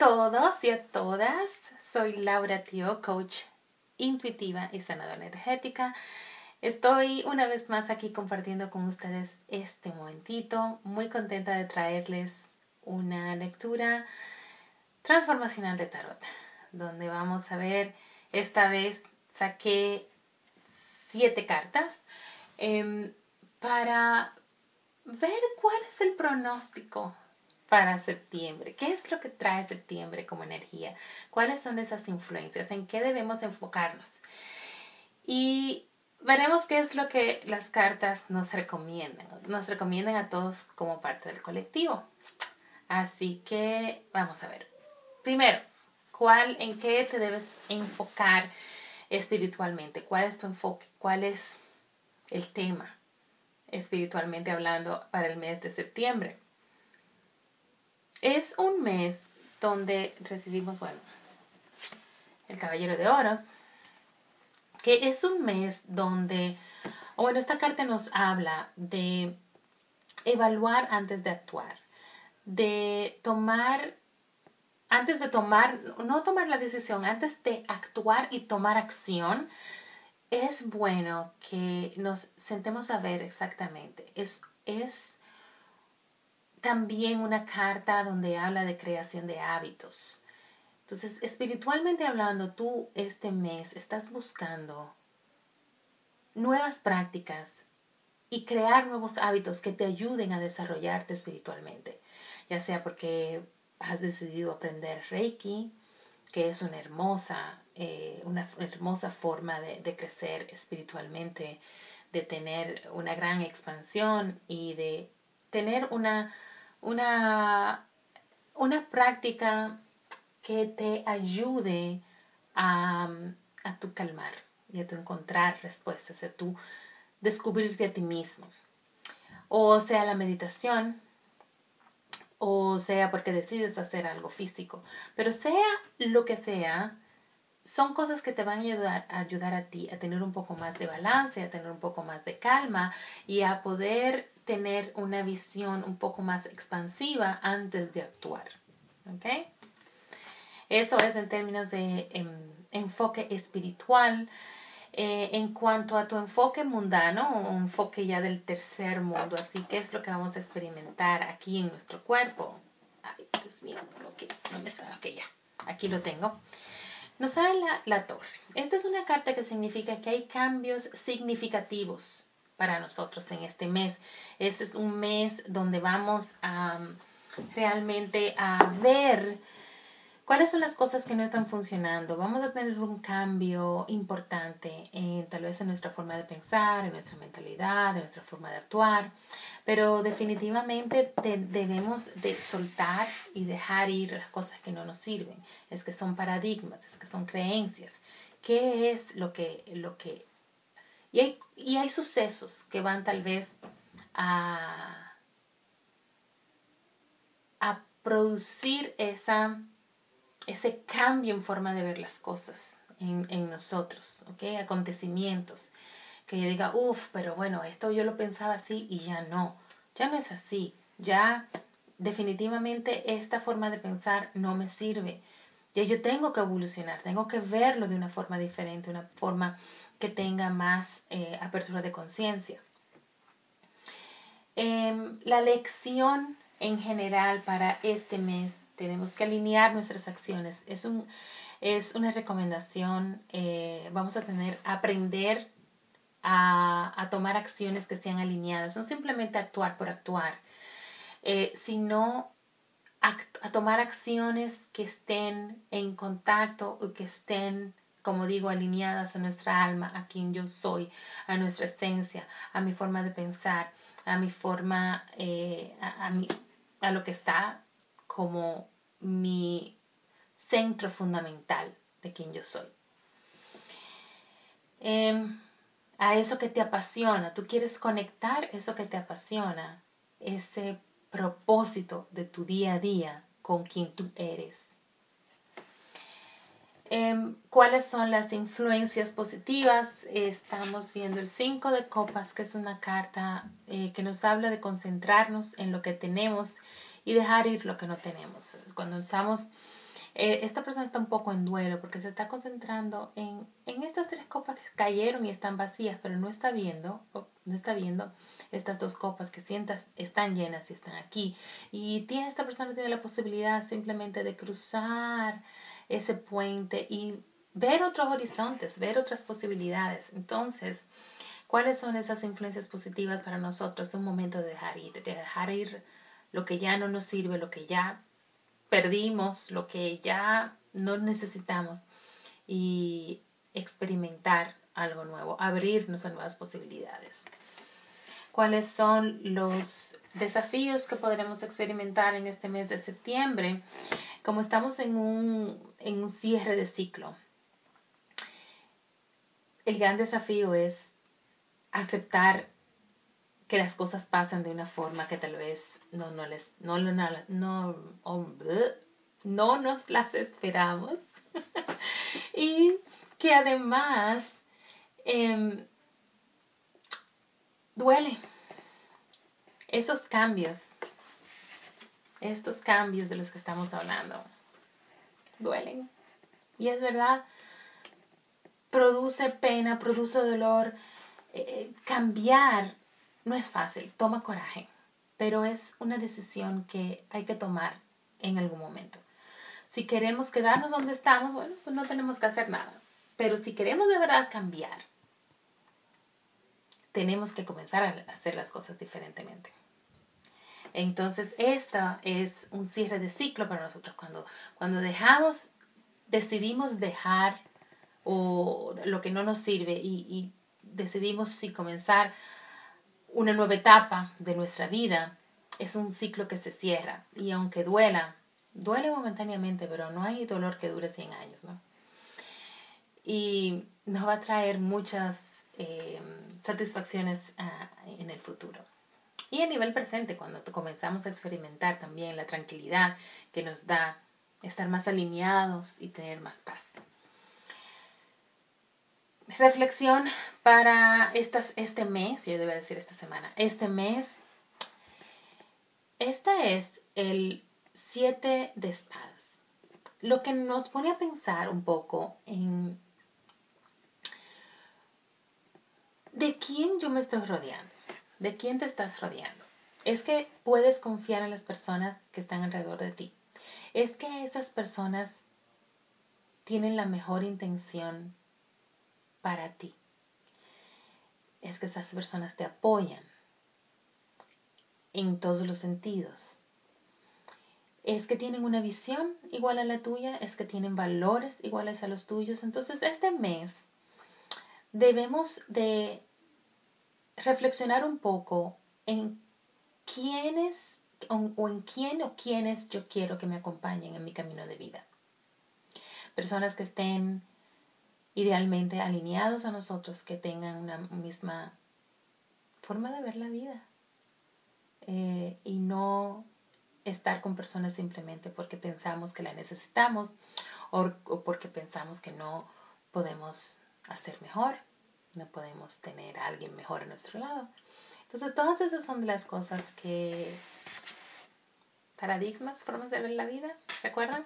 todos y a todas. Soy Laura Tio, coach intuitiva y sanadora energética. Estoy una vez más aquí compartiendo con ustedes este momentito. Muy contenta de traerles una lectura transformacional de tarot, donde vamos a ver, esta vez saqué siete cartas em, para ver cuál es el pronóstico para septiembre. ¿Qué es lo que trae septiembre como energía? ¿Cuáles son esas influencias? ¿En qué debemos enfocarnos? Y veremos qué es lo que las cartas nos recomiendan. Nos recomiendan a todos como parte del colectivo. Así que vamos a ver. Primero, ¿cuál, ¿en qué te debes enfocar espiritualmente? ¿Cuál es tu enfoque? ¿Cuál es el tema espiritualmente hablando para el mes de septiembre? Es un mes donde recibimos, bueno, el Caballero de Oros, que es un mes donde, bueno, esta carta nos habla de evaluar antes de actuar, de tomar, antes de tomar, no tomar la decisión, antes de actuar y tomar acción, es bueno que nos sentemos a ver exactamente. Es, es también una carta donde habla de creación de hábitos. Entonces, espiritualmente hablando, tú este mes estás buscando nuevas prácticas y crear nuevos hábitos que te ayuden a desarrollarte espiritualmente, ya sea porque has decidido aprender Reiki, que es una hermosa, eh, una hermosa forma de, de crecer espiritualmente, de tener una gran expansión y de tener una una, una práctica que te ayude a, a tu calmar y a tu encontrar respuestas, a tu descubrirte a ti mismo. O sea la meditación, o sea porque decides hacer algo físico, pero sea lo que sea, son cosas que te van a ayudar, a ayudar a ti a tener un poco más de balance, a tener un poco más de calma y a poder tener una visión un poco más expansiva antes de actuar. ¿Ok? Eso es en términos de em, enfoque espiritual. Eh, en cuanto a tu enfoque mundano, un enfoque ya del tercer mundo, así que es lo que vamos a experimentar aquí en nuestro cuerpo. Ay, Dios mío, no me sabe, ok, ya, aquí lo tengo. Nos sale la torre. Esta es una carta que significa que hay cambios significativos para nosotros en este mes. Este es un mes donde vamos a realmente a ver cuáles son las cosas que no están funcionando. Vamos a tener un cambio importante en, tal vez en nuestra forma de pensar, en nuestra mentalidad, en nuestra forma de actuar, pero definitivamente debemos de soltar y dejar ir las cosas que no nos sirven. Es que son paradigmas, es que son creencias. ¿Qué es lo que, lo que y hay, y hay sucesos que van tal vez a, a producir esa, ese cambio en forma de ver las cosas en, en nosotros, ¿ok? Acontecimientos que yo diga, uff, pero bueno, esto yo lo pensaba así y ya no, ya no es así, ya definitivamente esta forma de pensar no me sirve. Ya yo tengo que evolucionar, tengo que verlo de una forma diferente, una forma que tenga más eh, apertura de conciencia. Em, la lección en general para este mes, tenemos que alinear nuestras acciones. Es, un, es una recomendación, eh, vamos a tener, aprender a, a, tomar acciones que sean alineadas, no simplemente actuar por actuar, eh, sino a, a tomar acciones que estén en contacto o que estén como digo, alineadas a nuestra alma, a quien yo soy, a nuestra esencia, a mi forma de pensar, a mi forma, eh, a, lo que está como mi centro fundamental de quien yo soy. Em, a eso que te apasiona, tú quieres conectar eso que te apasiona, ese propósito de tu día a día con quien tú eres. Em, ¿Cuáles son las influencias positivas? estamos viendo el 5 de copas, que es una carta eh, que nos habla de concentrarnos en lo que tenemos y dejar ir lo que no tenemos. Cuando eh, esta persona está un poco en duelo porque se está concentrando en, en estas tres copas que cayeron y están vacías, pero no está viendo, no está viendo estas dos copas que sientas están llenas y están aquí. Y tiene, esta persona tiene la posibilidad simplemente de cruzar ese puente y ver otros horizontes, ver otras posibilidades. Entonces, ¿cuáles son esas influencias positivas para nosotros? Es un momento de dejar ir, de dejar ir lo que ya no nos sirve, lo que ya perdimos, lo que ya no necesitamos y experimentar algo nuevo, abrirnos a nuevas posibilidades. ¿Cuáles son los desafíos que podremos experimentar en este mes de septiembre? Como estamos en un, en un cierre de ciclo, el gran desafío es aceptar que las cosas pasan de una forma que tal vez no, no, les, no, no, no, no nos las esperamos. y que además em, duele. Esos cambios estos cambios de los que estamos hablando duelen. Y es verdad, produce pena, produce dolor. Eh, eh, cambiar no es fácil, toma coraje, pero es una decisión que hay que tomar en algún momento. Si queremos quedarnos donde estamos, bueno, pues no tenemos que hacer nada. Pero si queremos de verdad cambiar, tenemos que comenzar a hacer las cosas diferentemente. Entonces, esta es un cierre de ciclo para nosotros. Cuando, cuando dejamos, decidimos dejar o lo que no nos sirve y, decidimos si comenzar una nueva etapa de nuestra vida, es un ciclo que se cierra. Y aunque duela, duele momentáneamente, pero no hay dolor que dure 100 años, ¿no? Y nos va a traer muchas eh, satisfacciones ah, en el futuro. Y a nivel presente, cuando comenzamos a experimentar también la tranquilidad que nos da estar más alineados y tener más paz. Reflexión para estas, este mes, yo debo decir esta semana, este mes, este es el siete de espadas, lo que nos pone a pensar un poco en de quién yo me estoy rodeando. ¿De quién te estás rodeando? Es que puedes confiar en las personas que están alrededor de ti. Es que esas personas tienen la mejor intención para ti. Es que esas personas te apoyan en todos los sentidos. Es que tienen una visión igual a la tuya, es que tienen valores iguales a los tuyos. Entonces, este mes debemos de reflexionar un poco en quiénes o, en quién o quiénes yo quiero que me acompañen en mi camino de vida. Personas que estén idealmente alineados a nosotros, que tengan una misma forma de ver la vida eh, y no estar con personas simplemente porque pensamos que la necesitamos o porque pensamos que no podemos hacer mejor no podemos tener a alguien mejor a nuestro lado. Entonces, todas esas son las cosas que, paradigmas, formas de ver la vida, ¿recuerdan?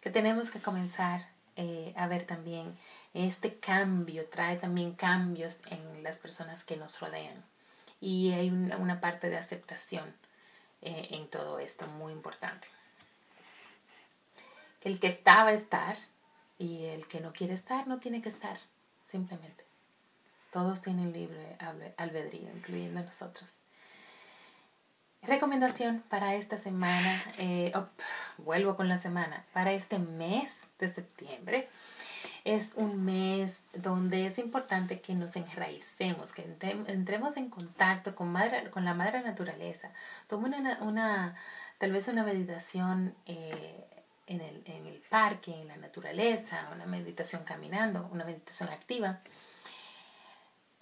Que tenemos que comenzar eh, a ver también este cambio, trae también cambios en las personas que nos rodean. Y hay una, parte de aceptación eh, en todo esto muy importante. El que está a estar y el que no quiere estar no tiene que estar, simplemente. Todos tienen libre albedrío, incluyendo nosotros. Recomendación para esta semana, eh, vuelvo con la semana, para este mes de septiembre. Es un mes donde es importante que nos enraicemos, que entremos en contacto con, la madre naturaleza. Toma una, tal vez una meditación eh, en el parque, en la naturaleza, una meditación caminando, una meditación activa.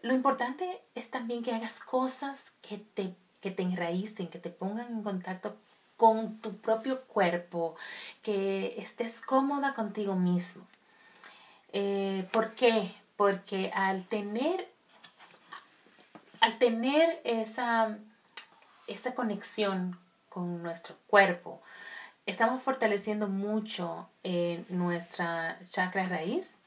Lo importante es también que hagas cosas que te, que te enraícen, que te pongan en contacto con tu propio cuerpo, que estés cómoda contigo mismo. Eh, ¿Por qué? Porque al tener, al tener esa, esa conexión con nuestro cuerpo, estamos fortaleciendo mucho nuestra chakra raíz.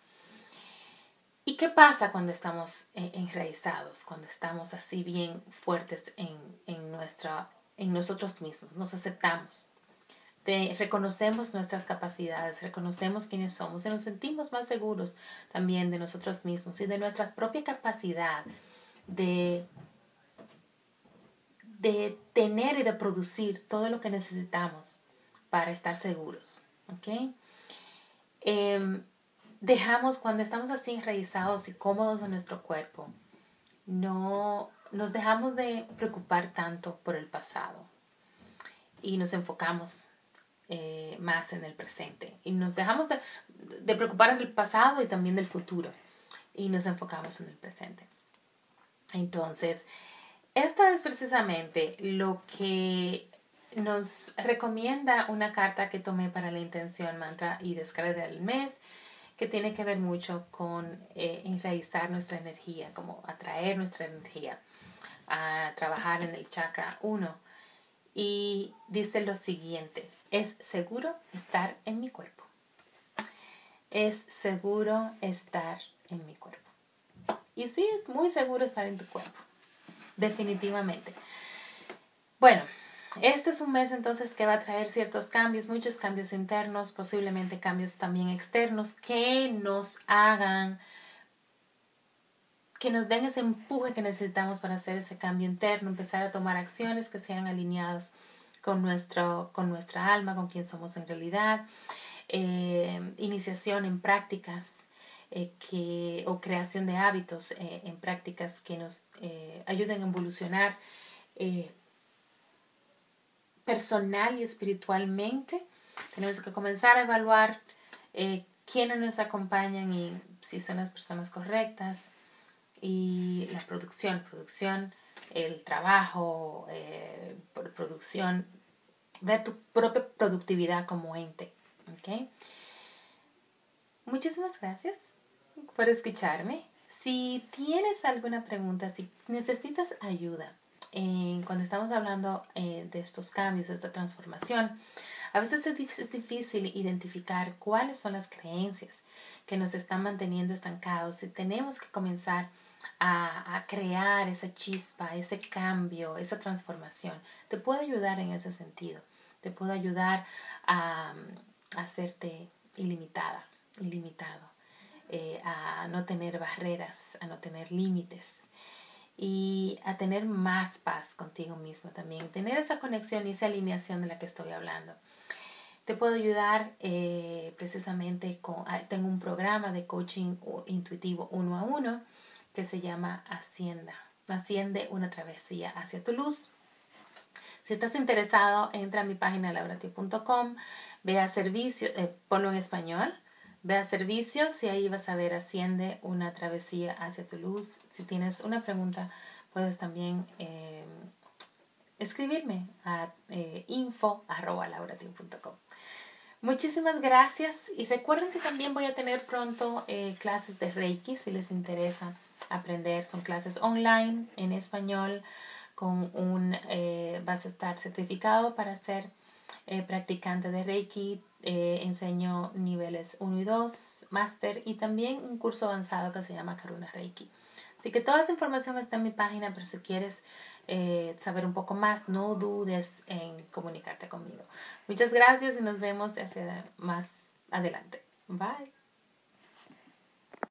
¿Y qué pasa cuando estamos eh, enraizados, cuando estamos así bien fuertes en, en, nuestra, en nosotros mismos? Nos aceptamos, reconocemos nuestras capacidades, reconocemos quiénes somos y nos sentimos más seguros también de nosotros mismos y de nuestra propia capacidad de de tener y de producir todo lo que necesitamos para estar seguros. ¿ok? Em, dejamos, cuando estamos así enraizados y cómodos en nuestro cuerpo, no nos dejamos de preocupar tanto por el pasado. Y nos enfocamos eh, más en el presente. Y nos dejamos de, de preocupar del pasado y también del futuro. Y nos enfocamos en el presente. Entonces, esto es precisamente lo que nos recomienda una carta que tomé para la intención mantra y descarga del mes que tiene que ver mucho con eh, enraizar nuestra energía, como atraer nuestra energía, a trabajar en el chakra 1. Y dice lo siguiente, es seguro estar en mi cuerpo. Es seguro estar en mi cuerpo. Y sí, es muy seguro estar en tu cuerpo definitivamente. Bueno, este es un mes entonces que va a traer ciertos cambios, muchos cambios internos, posiblemente cambios también externos que nos hagan, que nos den ese empuje que necesitamos para hacer ese cambio interno, empezar a tomar acciones que sean alineadas con, nuestro, con nuestra alma, con quien somos en realidad, eh, iniciación en prácticas eh, que, o creación de hábitos eh, en prácticas que nos ayuden a evolucionar personal y espiritualmente. Tenemos que comenzar a evaluar quiénes nos acompañan y si son las personas correctas y la producción, producción, el trabajo, producción, de tu propia productividad como ente. ¿okay? Muchísimas gracias por escucharme. Si tienes alguna pregunta, si necesitas ayuda cuando estamos hablando eh, de estos cambios, de esta transformación, a veces es, difícil identificar cuáles son las creencias que nos están manteniendo estancados y tenemos que comenzar a, crear esa chispa, ese cambio, esa transformación. Te puedo ayudar en ese sentido. Te puedo ayudar a hacerte ilimitada, ilimitado. Eh, a no tener barreras, a no tener límites y a tener más paz contigo mismo también, tener esa conexión y esa alineación de la que estoy hablando. Te puedo ayudar eh, precisamente con, ah, tengo un programa de coaching intuitivo uno a uno que se llama Hacienda, Asciende una travesía hacia tu luz. Si estás interesado, entra a mi página lauratio.com, ve a servicio, eh, ponlo en español, Ve a servicios y ahí vas a ver Asciende una travesía hacia tu luz. Si tienes una pregunta, puedes también eh, escribirme a eh. Muchísimas gracias y recuerden que también voy a tener pronto eh, clases de Reiki si les interesa aprender. Son clases online en español con un, vas a estar certificado para ser practicante de Reiki eh, enseño niveles 1 y 2, máster y también un curso avanzado que se llama Karuna Reiki. Así que toda esa información está en mi página, pero si quieres eh, saber un poco más, no dudes en comunicarte conmigo. Muchas gracias y nos vemos más adelante. Bye.